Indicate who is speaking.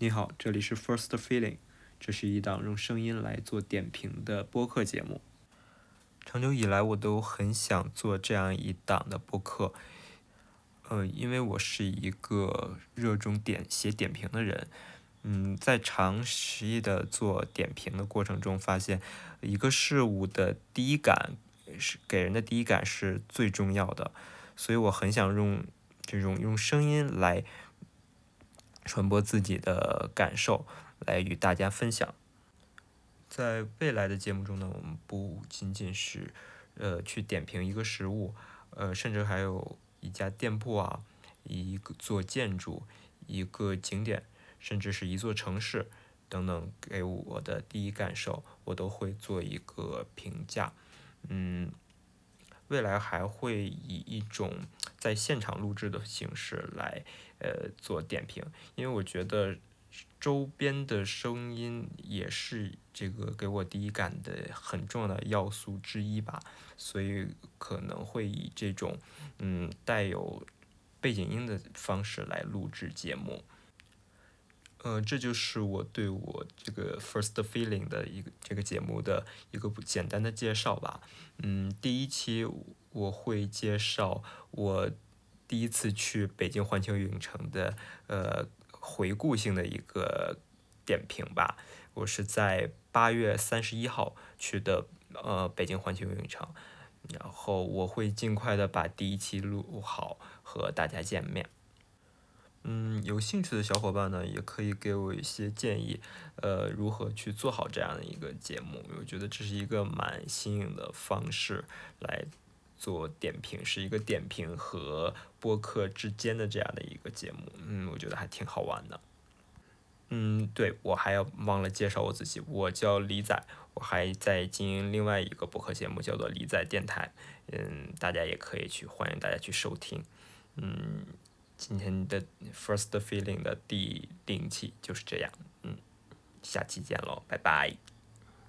Speaker 1: 你好，这里是 First Feeling，这是一档用声音来做点评的播客节目。长久以来，我都很想做这样一档的播客，呃，因为我是一个热衷点写点评的人。嗯，在长期的做点评的过程中，发现一个事物的第一感是给人的第一感是最重要的，所以我很想用这种用声音来。传播自己的感受，来与大家分享。在未来的节目中呢，我们不仅仅是，呃，去点评一个食物，呃，甚至还有一家店铺啊，一个座建筑，一个景点，甚至是一座城市等等，给我的第一感受，我都会做一个评价。嗯，未来还会以一种在现场录制的形式来。呃，做点评，因为我觉得周边的声音也是这个给我第一感的很重要的要素之一吧，所以可能会以这种嗯带有背景音的方式来录制节目。呃，这就是我对我这个 first feeling 的一个这个节目的一个简单的介绍吧。嗯，第一期我会介绍我。第一次去北京环球影城的，呃，回顾性的一个点评吧。我是在八月三十一号去的，呃，北京环球影城。然后我会尽快的把第一期录好，和大家见面。嗯，有兴趣的小伙伴呢，也可以给我一些建议，呃，如何去做好这样的一个节目。我觉得这是一个蛮新颖的方式来。做点评是一个点评和播客之间的这样的一个节目，嗯，我觉得还挺好玩的。嗯，对我还要忘了介绍我自己，我叫李仔，我还在经营另外一个播客节目，叫做李仔电台，嗯，大家也可以去，欢迎大家去收听。嗯，今天的 First Feeling 的第零期就是这样，嗯，下期见喽，拜拜。